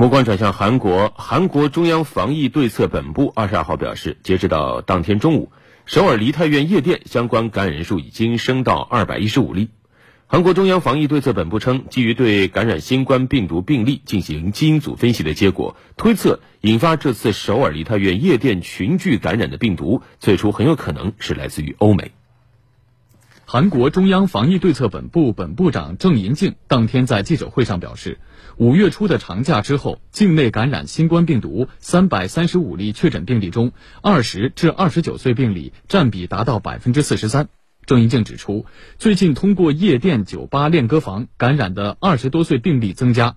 目光转向韩国，韩国中央防疫对策本部二十二号表示，截止到当天中午，首尔梨泰院夜店相关感染人数已经升到二百一十五例。韩国中央防疫对策本部称，基于对感染新冠病毒病例进行基因组分析的结果，推测引发这次首尔梨泰院夜店群聚感染的病毒，最初很有可能是来自于欧美。韩国中央防疫对策本部本部长郑银静当天在记者会上表示，五月初的长假之后，境内感染新冠病毒三百三十五例确诊病例中，二十至二十九岁病例占比达到百分之四十三。郑银静指出，最近通过夜店、酒吧、练歌房感染的二十多岁病例增加，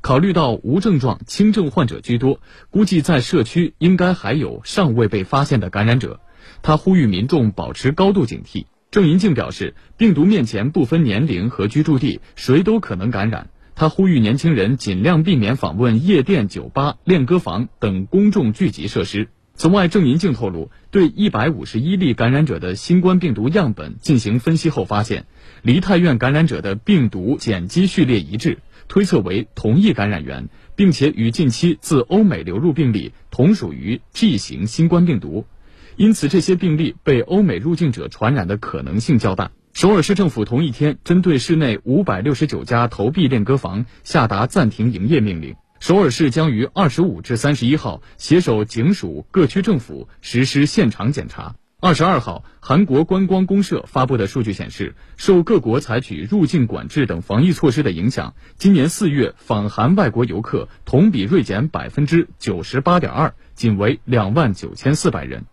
考虑到无症状、轻症患者居多，估计在社区应该还有尚未被发现的感染者。他呼吁民众保持高度警惕。郑银静表示，病毒面前不分年龄和居住地，谁都可能感染。他呼吁年轻人尽量避免访问夜店、酒吧、练歌房等公众聚集设施。此外，郑银静透露，对一百五十一例感染者的新冠病毒样本进行分析后发现，梨泰院感染者的病毒碱基序列一致，推测为同一感染源，并且与近期自欧美流入病例同属于 G 型新冠病毒。因此，这些病例被欧美入境者传染的可能性较大。首尔市政府同一天针对市内五百六十九家投币练歌房下达暂停营业命令。首尔市将于二十五至三十一号携手警署、各区政府实施现场检查。二十二号，韩国观光公社发布的数据显示，受各国采取入境管制等防疫措施的影响，今年四月访韩外国游客同比锐减百分之九十八点二，仅为两万九千四百人。